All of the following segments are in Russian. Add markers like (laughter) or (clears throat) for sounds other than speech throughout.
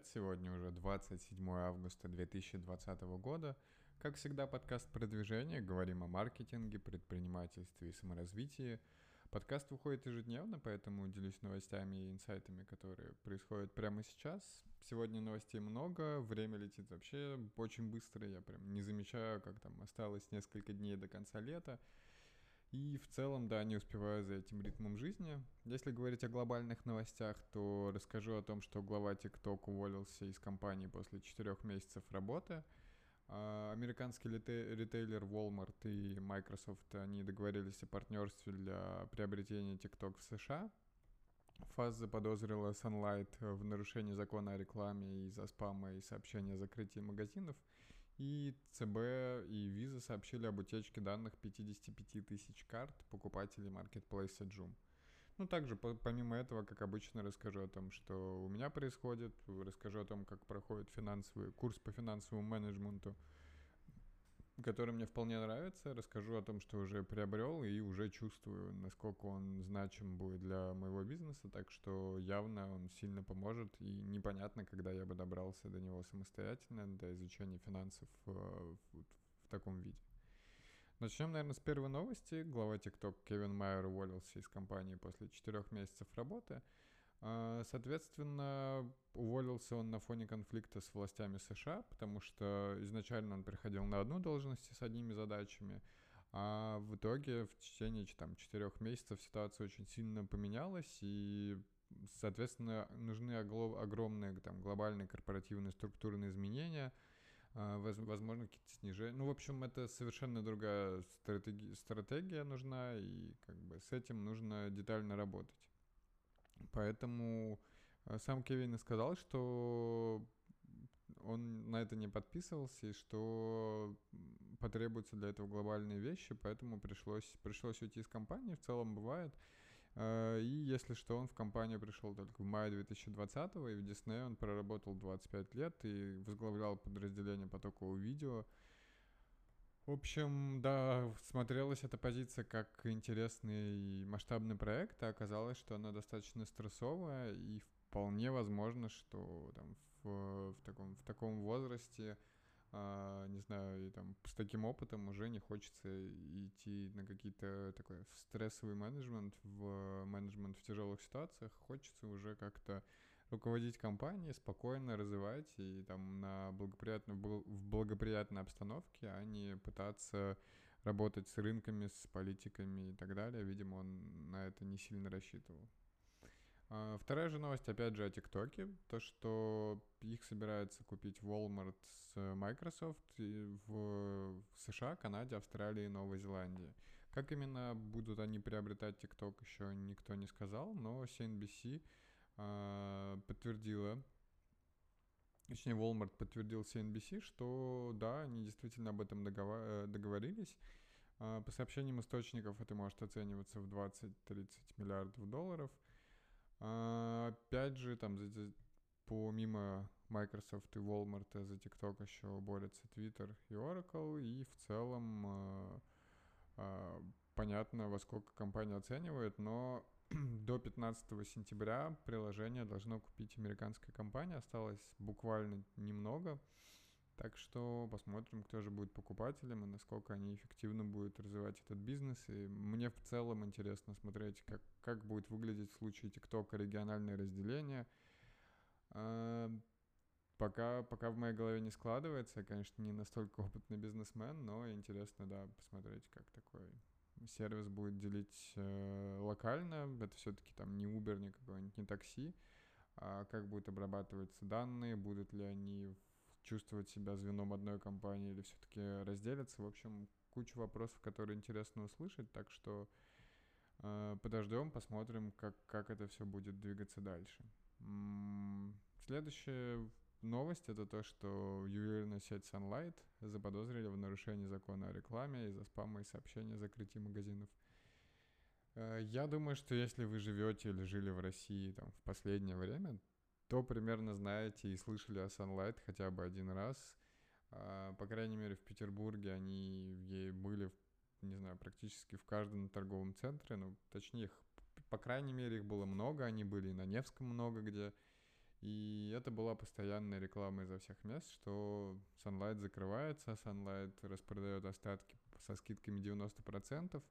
привет! Сегодня уже 27 августа 2020 года. Как всегда, подкаст продвижения. Говорим о маркетинге, предпринимательстве и саморазвитии. Подкаст выходит ежедневно, поэтому делюсь новостями и инсайтами, которые происходят прямо сейчас. Сегодня новостей много, время летит вообще очень быстро, я прям не замечаю, как там осталось несколько дней до конца лета. И в целом, да, не успеваю за этим ритмом жизни. Если говорить о глобальных новостях, то расскажу о том, что глава TikTok уволился из компании после четырех месяцев работы. А, американский ритейлер Walmart и Microsoft, они договорились о партнерстве для приобретения TikTok в США. ФАС заподозрила Sunlight в нарушении закона о рекламе из-за спама и сообщения о закрытии магазинов – и ЦБ и Visa сообщили об утечке данных 55 тысяч карт покупателей маркетплейса Joom. Ну, также, помимо этого, как обычно, расскажу о том, что у меня происходит, расскажу о том, как проходит финансовый курс по финансовому менеджменту – который мне вполне нравится. Расскажу о том, что уже приобрел и уже чувствую, насколько он значим будет для моего бизнеса. Так что явно он сильно поможет. И непонятно, когда я бы добрался до него самостоятельно, до изучения финансов э, в, в, таком виде. Начнем, наверное, с первой новости. Глава TikTok Кевин Майер уволился из компании после четырех месяцев работы. А, соответственно, уволился он на фоне конфликта с властями США, потому что изначально он приходил на одну должность с одними задачами, а в итоге в течение там, четырех месяцев ситуация очень сильно поменялась, и, соответственно, нужны огромные там, глобальные корпоративные структурные изменения, а, возможно, какие-то снижения. Ну, в общем, это совершенно другая стратеги- стратегия нужна, и как бы с этим нужно детально работать. Поэтому э, сам Кевин сказал, что он на это не подписывался, и что потребуются для этого глобальные вещи, поэтому пришлось, пришлось уйти из компании, в целом бывает. Э, и если что, он в компанию пришел только в мае 2020, и в Disney он проработал 25 лет и возглавлял подразделение потокового видео, в общем, да, смотрелась эта позиция как интересный масштабный проект, а оказалось, что она достаточно стрессовая, и вполне возможно, что там в, в, таком, в таком возрасте, а, не знаю, и там с таким опытом уже не хочется идти на какие-то такой стрессовый менеджмент, в менеджмент в тяжелых ситуациях, хочется уже как-то руководить компанией, спокойно развивать и там на благоприятной, в благоприятной обстановке, а не пытаться работать с рынками, с политиками и так далее. Видимо, он на это не сильно рассчитывал. А, вторая же новость, опять же, о ТикТоке. То, что их собирается купить Walmart с Microsoft в США, Канаде, Австралии и Новой Зеландии. Как именно будут они приобретать ТикТок, еще никто не сказал, но CNBC подтвердила, точнее, Walmart подтвердил CNBC, что да, они действительно об этом э, договорились. А, по сообщениям источников это может оцениваться в 20-30 миллиардов долларов. А, опять же, там помимо Microsoft и Walmart за TikTok еще борются Twitter и Oracle, и в целом понятно, во сколько компания оценивает, но (clears throat) до 15 сентября приложение должно купить американская компания. Осталось буквально немного. Так что посмотрим, кто же будет покупателем и насколько они эффективно будут развивать этот бизнес. И мне в целом интересно смотреть, как, как будет выглядеть в случае ТикТока региональное разделение. А, пока, пока в моей голове не складывается, я, конечно, не настолько опытный бизнесмен, но интересно, да, посмотреть, как такой сервис будет делить э, локально, это все-таки там не Uber, не какой-нибудь, не такси, а как будут обрабатываться данные, будут ли они чувствовать себя звеном одной компании или все-таки разделятся. В общем, куча вопросов, которые интересно услышать, так что э, подождем, посмотрим, как, как это все будет двигаться дальше. Следующее Новость это то, что ювелирную сеть Sunlight заподозрили в нарушении закона о рекламе из-за спама и сообщения о закрытии магазинов. Э, я думаю, что если вы живете или жили в России там, в последнее время, то примерно знаете и слышали о Sunlight хотя бы один раз. А, по крайней мере, в Петербурге они были, не знаю, практически в каждом торговом центре. Ну, точнее, их, по крайней мере, их было много. Они были и на Невском много где И это была постоянная реклама изо всех мест, что Sunlight закрывается, Sunlight распродает остатки со скидками 90%.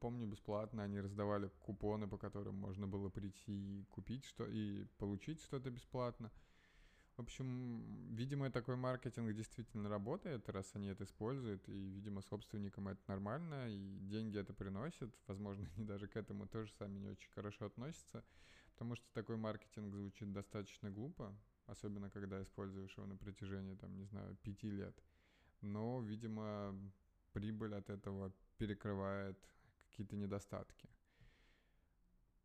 Помню, бесплатно они раздавали купоны, по которым можно было прийти и купить что и получить что-то бесплатно. В общем, видимо, такой маркетинг действительно работает, раз они это используют, и, видимо, собственникам это нормально, и деньги это приносят. Возможно, (laughs) они даже к этому тоже сами не очень хорошо относятся, потому что такой маркетинг звучит достаточно глупо, особенно когда используешь его на протяжении, там, не знаю, пяти лет. Но, видимо, прибыль от этого перекрывает какие-то недостатки.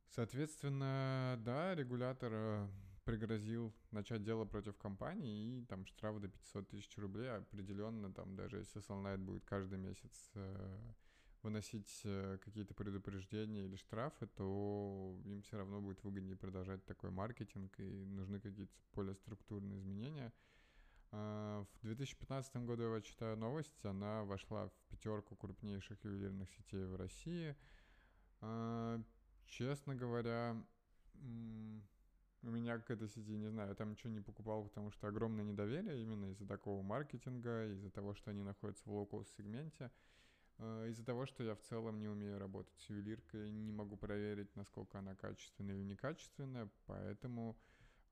Соответственно, да, регулятор э, пригрозил начать дело против компании и там штраф до 500 тысяч рублей определенно, там даже если Sunlight будет каждый месяц э, выносить э, какие-то предупреждения или штрафы, то им все равно будет выгоднее продолжать такой маркетинг и нужны какие-то более структурные изменения. Э, в 2015 году я читаю новость, она вошла в пятерку крупнейших ювелирных сетей в России. Э, честно говоря, у меня к этой сети, не знаю, я там ничего не покупал, потому что огромное недоверие именно из-за такого маркетинга, из-за того, что они находятся в лоу-кост-сегменте, э, из-за того, что я в целом не умею работать с ювелиркой, не могу проверить, насколько она качественная или некачественная, поэтому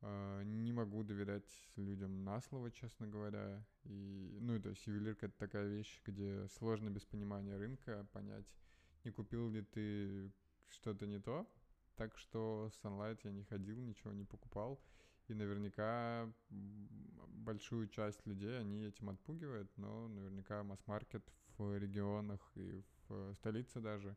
э, не могу доверять людям на слово, честно говоря. И, ну, то есть ювелирка — это такая вещь, где сложно без понимания рынка понять, не купил ли ты что-то не то, так что Sunlight я не ходил, ничего не покупал. И наверняка большую часть людей они этим отпугивают, но наверняка масс-маркет в регионах и в столице даже,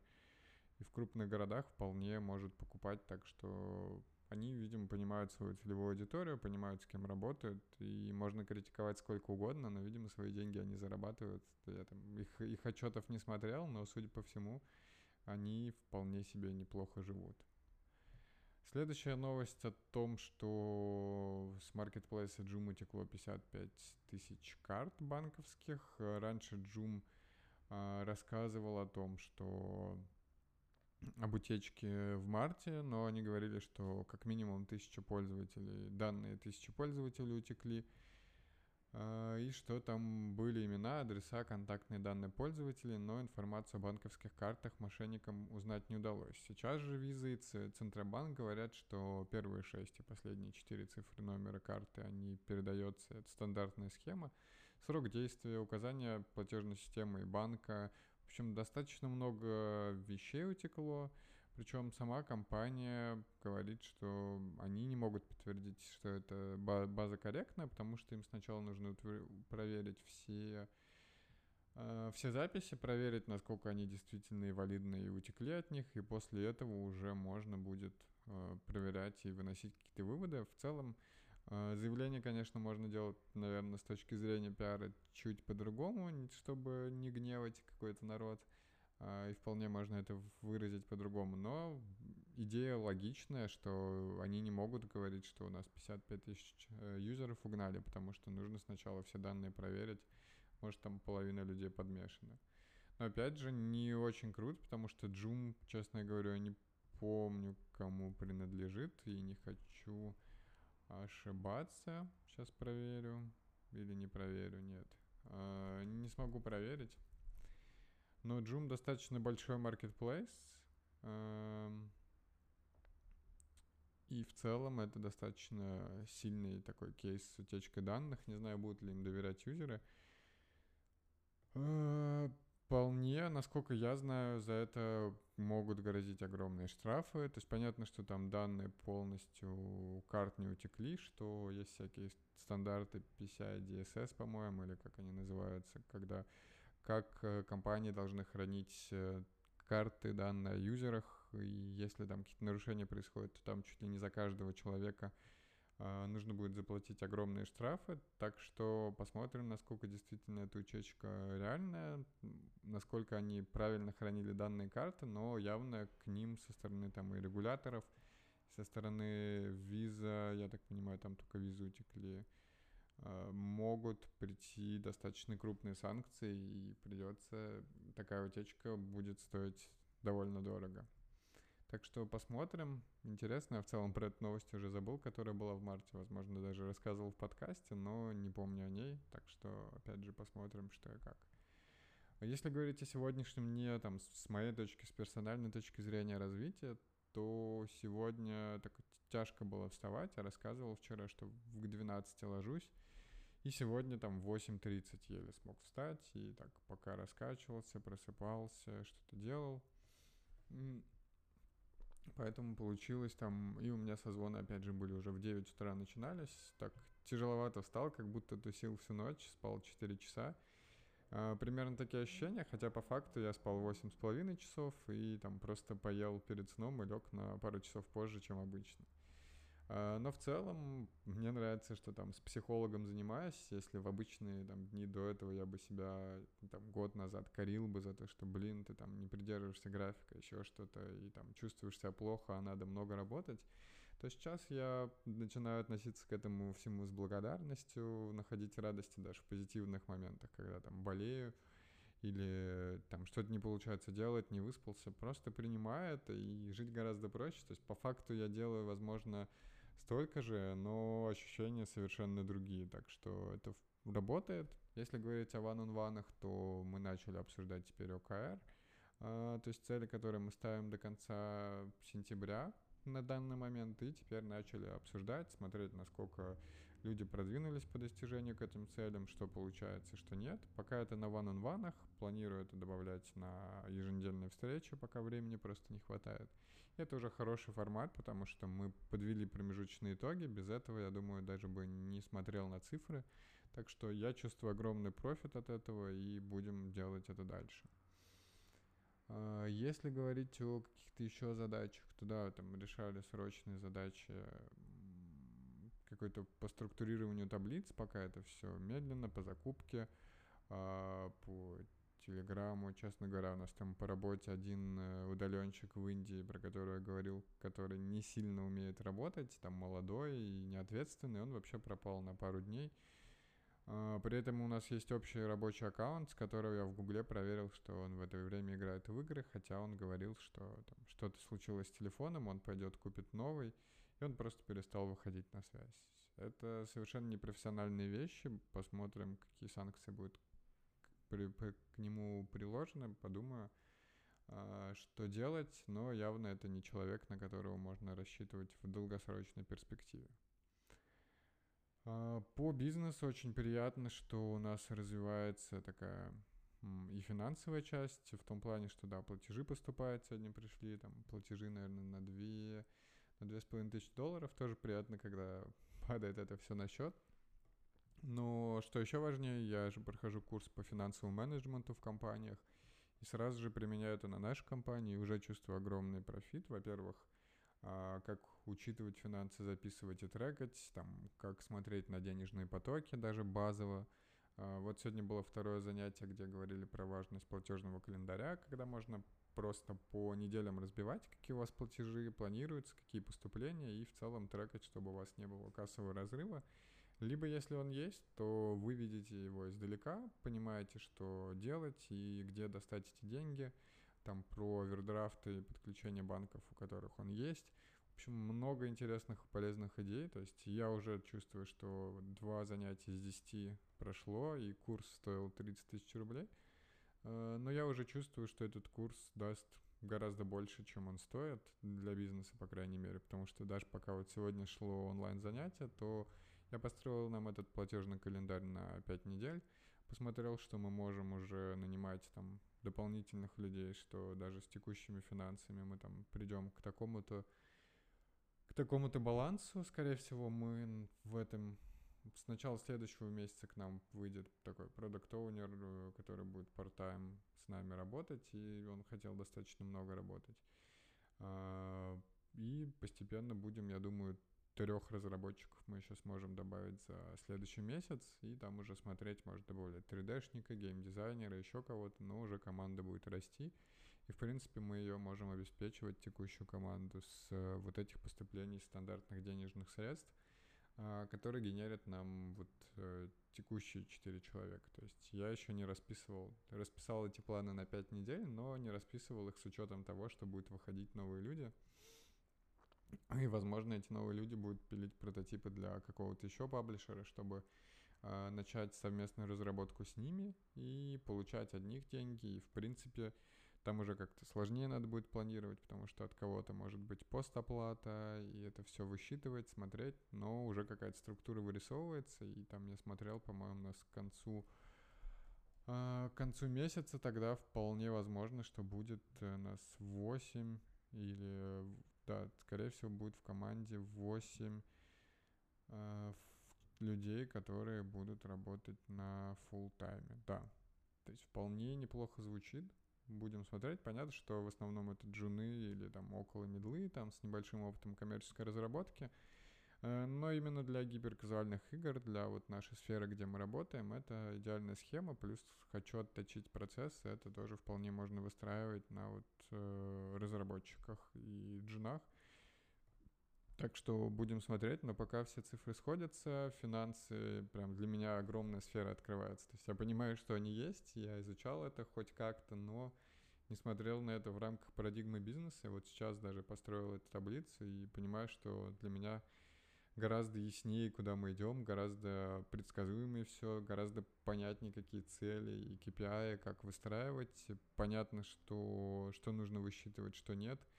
и в крупных городах вполне может покупать, так что они, видимо, понимают свою целевую аудиторию, понимают, с кем работают, и можно критиковать сколько угодно, но, видимо, свои деньги они зарабатывают. Я там их, их отчетов не смотрел, но, судя по всему, они вполне себе неплохо живут. Следующая новость о том, что с маркетплейса Joom утекло 55 тысяч карт банковских. Раньше Joom а, рассказывал о том, что об утечке в марте, но они говорили, что как минимум тысяча пользователей, данные тысячи пользователей утекли. А, и что там были имена, адреса, контактные данные пользователей, но информацию о банковских картах мошенникам узнать не удалось. Сейчас же Visa и Центробанк говорят, что первые шесть и последние четыре цифры номера карты, они передаются, это стандартная схема. Срок действия, указания платежной системы и банка. В общем, достаточно много вещей утекло. Причем сама компания говорит, что они не могут подтвердить, что это база корректная, потому что им сначала нужно проверить все, э, все записи, проверить, насколько они действительно и валидны и утекли от них, и после этого уже можно будет э, проверять и выносить какие-то выводы. В целом, заявление, конечно, можно делать, наверное, с точки зрения пиара чуть по-другому, чтобы не гневать какой-то народ. А, и вполне можно это выразить по-другому. Но идея логичная, что они не могут говорить, что у нас 55 тысяч э, юзеров угнали, потому что нужно сначала все данные проверить. Может, там половина людей подмешана. Но опять же, не очень круто, потому что Joom, честно говоря, не помню, кому принадлежит, и не хочу ошибаться. Сейчас проверю. Или не проверю, нет. А, не смогу проверить. Но Joom достаточно большой marketplace. Эм, и в целом это достаточно сильный такой кейс с утечкой данных. Не знаю, будут ли им доверять юзеры. Вполне, насколько я знаю, за это могут грозить огромные штрафы. То есть понятно, что там данные полностью карт не утекли, что есть всякие стандарты PCI DSS, по-моему, или как они называются, когда как э, компании должны хранить э, карты, данные о юзерах, и если там какие-то нарушения происходят, то там чуть ли не за каждого человека нужно будет заплатить огромные штрафы, так что посмотрим, насколько действительно эта утечка реальная, насколько они правильно хранили данные карты, но явно к ним со стороны там и регуляторов, со стороны виза, я так понимаю, там только визы утекли, Э, могут прийти достаточно крупные санкции, и придется, такая утечка будет стоить довольно дорого. Так что посмотрим. Интересно, я в целом про эту новость уже забыл, которая была в марте. Возможно, даже рассказывал в подкасте, но не помню о ней. Так что, опять же, посмотрим, что и как. Если говорить о сегодняшнем дне, там, с моей точки, с персональной точки зрения развития, то сегодня так тяжко было вставать. Я рассказывал вчера, что в 12 ложусь. И сегодня там в 8.30 еле смог встать. И так пока раскачивался, просыпался, что-то делал. Поэтому получилось там, и у меня созвоны, опять же, были уже в 9 утра начинались, так тяжеловато встал, как будто тусил всю ночь, спал 4 часа. А, примерно такие ощущения, хотя по факту я спал 8,5 часов и там просто поел перед сном и лег на пару часов позже, чем обычно. А, но в целом мне нравится, что там с психологом занимаюсь. Если в обычные там дни до этого я бы себя там год назад корил бы за то, что, блин, ты там не придерживаешься графика, еще что-то, и там чувствуешь себя плохо, а надо много работать, то сейчас я начинаю относиться к этому всему с благодарностью, находить радости даже в позитивных моментах, когда там болею, или там что-то не получается делать, не выспался, просто принимаю это и жить гораздо проще. То есть по факту я делаю, возможно, столько же, но ощущения совершенно другие. Так что это работает. Если говорить о one-on-one, то мы начали обсуждать теперь ОКР, а, то есть цели, которые мы ставим до конца сентября на данный момент, и теперь начали обсуждать, смотреть, насколько люди продвинулись по достижению к этим целям, что получается, что нет. Пока это на one-on-one, планирую это добавлять на еженедельные встречи, пока времени просто не хватает. Это уже хороший формат, потому что мы подвели промежуточные итоги. Без этого, я думаю, даже бы не смотрел на цифры. Так что я чувствую огромный профит от этого и будем делать это дальше. А, если говорить о каких-то еще задачах, то да, там решали срочные задачи какой-то по структурированию таблиц, пока это все медленно, по закупке, а, по Телеграму, честно говоря, у нас там по работе один э, удаленщик в Индии, про которого я говорил, который не сильно умеет работать, там молодой и неответственный, он вообще пропал на пару дней. А, при этом у нас есть общий рабочий аккаунт, с которого я в Гугле проверил, что он в это время играет в игры, хотя он говорил, что там что-то случилось с телефоном, он пойдет купит новый, и он просто перестал выходить на связь. Это совершенно непрофессиональные вещи. Посмотрим, какие санкции будут при, при, к нему приложено, подумаю, э, что делать, но явно это не человек, на которого можно рассчитывать в долгосрочной перспективе. Э, по бизнесу очень приятно, что у нас развивается такая и финансовая часть, в том плане, что, да, платежи поступают, сегодня пришли, там, платежи, наверное, на 2, на две с половиной тысячи долларов, тоже приятно, когда (laughs) падает это все на счет. Но что еще важнее, я же прохожу курс по финансовому менеджменту в компаниях и сразу же применяю это на нашей компании уже чувствую огромный профит. Во-первых, а, как учитывать финансы, записывать и трекать, там, как смотреть на денежные потоки, даже базово. А, вот сегодня было второе занятие, где говорили про важность платежного календаря, когда можно просто по неделям разбивать, какие у вас платежи планируются, какие поступления, и в целом трекать, чтобы у вас не было кассового разрыва. Либо, если он есть, то вы видите его издалека, понимаете, что делать и где достать эти деньги, там про овердрафты и подключение банков, у которых он есть. В общем, много интересных и полезных идей. То есть я уже чувствую, что два занятия из десяти прошло, и курс стоил 30 тысяч рублей. Э, но я уже чувствую, что этот курс даст гораздо больше, чем он стоит для бизнеса, по крайней мере, потому что даже пока вот сегодня шло онлайн-занятие, то я построил нам этот платежный календарь на 5 недель, посмотрел, что мы можем уже нанимать там дополнительных людей, что даже с текущими финансами мы там придем к такому-то к такому-то балансу, скорее всего, мы в этом с начала следующего месяца к нам выйдет такой продукт оунер который будет part-time с нами работать, и он хотел достаточно много работать. А, и постепенно будем, я думаю, трех разработчиков мы еще сможем добавить за следующий месяц, и там уже смотреть, может добавлять 3D-шника, геймдизайнера, еще кого-то, но уже команда будет расти. И, в принципе, мы ее можем обеспечивать, текущую команду, с э, вот этих поступлений стандартных денежных средств. а, который генерит нам вот э, текущие 4 человека. То есть я еще не расписывал, расписал эти планы на 5 недель, но не расписывал их с учетом того, что будут выходить новые люди. И, возможно, эти новые люди будут пилить прототипы для какого-то еще паблишера, чтобы э, начать совместную разработку с ними и получать от них деньги. И, в принципе, там уже как-то сложнее надо будет планировать, потому что от кого-то может быть постоплата, и это все высчитывать, смотреть, но уже какая-то структура вырисовывается, и там я смотрел, по-моему, нас к концу э, к концу месяца тогда вполне возможно, что будет э, нас 8 или, да, скорее всего, будет в команде 8 э, людей, которые будут работать на full тайме, да. То есть вполне неплохо звучит будем смотреть. Понятно, что в основном это джуны или там около медлы, там с небольшим опытом коммерческой разработки. Э, но именно для гиперказуальных игр, для вот нашей сферы, где мы работаем, это идеальная схема. Плюс хочу отточить процесс, это тоже вполне можно выстраивать на вот э, разработчиках и джунах. Так что будем смотреть, но пока все цифры сходятся, финансы, прям для меня огромная сфера открывается. То есть я понимаю, что они есть, я изучал это хоть как-то, но не смотрел на это в рамках парадигмы бизнеса. Вот сейчас даже построил эту таблицу и понимаю, что для меня гораздо яснее, куда мы идем, гораздо предсказуемее все, гораздо понятнее, какие цели и KPI, как выстраивать. Понятно, что, что нужно высчитывать, что нет —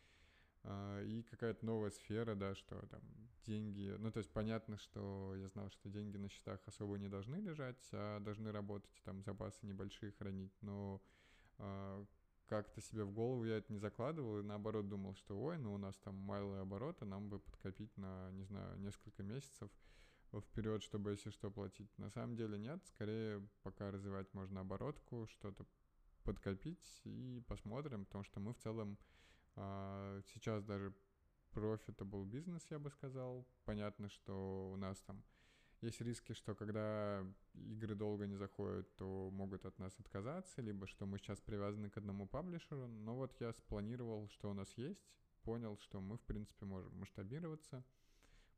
а, и какая-то новая сфера, да, что там деньги, ну, то есть понятно, что я знал, что деньги на счетах особо не должны лежать, а должны работать, там, запасы небольшие хранить, но э, как-то себе в голову я это не закладывал, и наоборот думал, что, ой, ну, у нас там малые обороты, нам бы подкопить на, не знаю, несколько месяцев вперед, чтобы, если что, платить. На самом деле нет, скорее пока развивать можно оборотку, что-то подкопить и посмотрим, потому что мы в целом а, сейчас даже profitable бизнес, я бы сказал. Понятно, что у нас там есть риски, что когда игры долго не заходят, то могут от нас отказаться, либо что мы сейчас привязаны к одному паблишеру. Но вот я спланировал, что у нас есть, понял, что мы, в принципе, можем масштабироваться,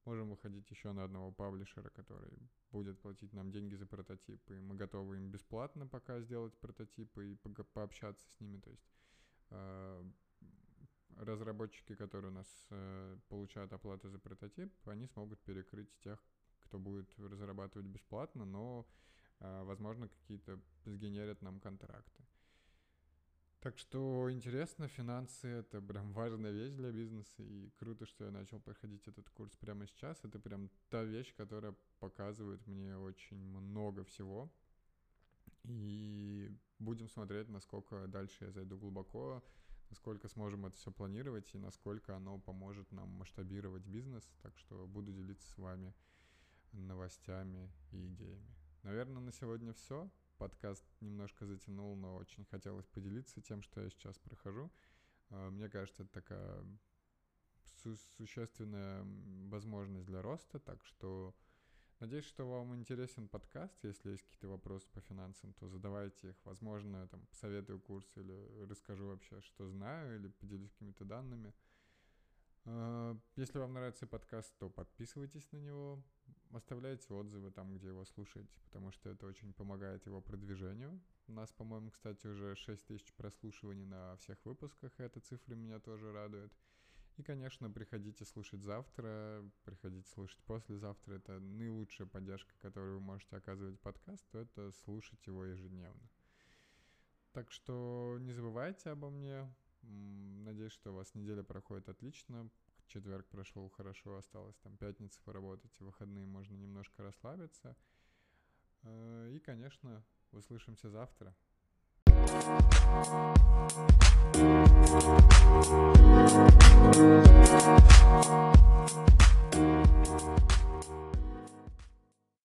можем выходить еще на одного паблишера, который будет платить нам деньги за прототипы. Мы готовы им бесплатно пока сделать прототипы и по пообщаться с ними. То есть а, разработчики, которые у нас э, получают оплату за прототип, они смогут перекрыть тех, кто будет разрабатывать бесплатно, но, э, возможно, какие-то сгенерят нам контракты. Так что интересно, финансы — это прям важная вещь для бизнеса, и круто, что я начал проходить этот курс прямо сейчас. Это прям та вещь, которая показывает мне очень много всего. И будем смотреть, насколько дальше я зайду глубоко, насколько сможем это все планировать и насколько оно поможет нам масштабировать бизнес. Так что буду делиться с вами новостями и идеями. Наверное, на сегодня все. Подкаст немножко затянул, но очень хотелось поделиться тем, что я сейчас прохожу. А, мне кажется, это такая су- существенная возможность для роста, так что Надеюсь, что вам интересен подкаст. Если есть какие-то вопросы по финансам, то задавайте их. Возможно, я там посоветую курс или расскажу вообще, что знаю, или поделюсь какими-то данными. А, если вам нравится подкаст, то подписывайтесь на него, оставляйте отзывы там, где его слушаете, потому что это очень помогает его продвижению. У нас, по-моему, кстати, уже 6 тысяч прослушиваний на всех выпусках, и эта цифра меня тоже радует. И, конечно, приходите слушать завтра, приходите слушать послезавтра. Это наилучшая поддержка, которую вы можете оказывать подкасту, это слушать его ежедневно. Так что не забывайте обо мне. Надеюсь, что у вас неделя проходит отлично четверг прошел хорошо, осталось там пятница поработать, и выходные можно немножко расслабиться. Э, и, конечно, услышимся завтра.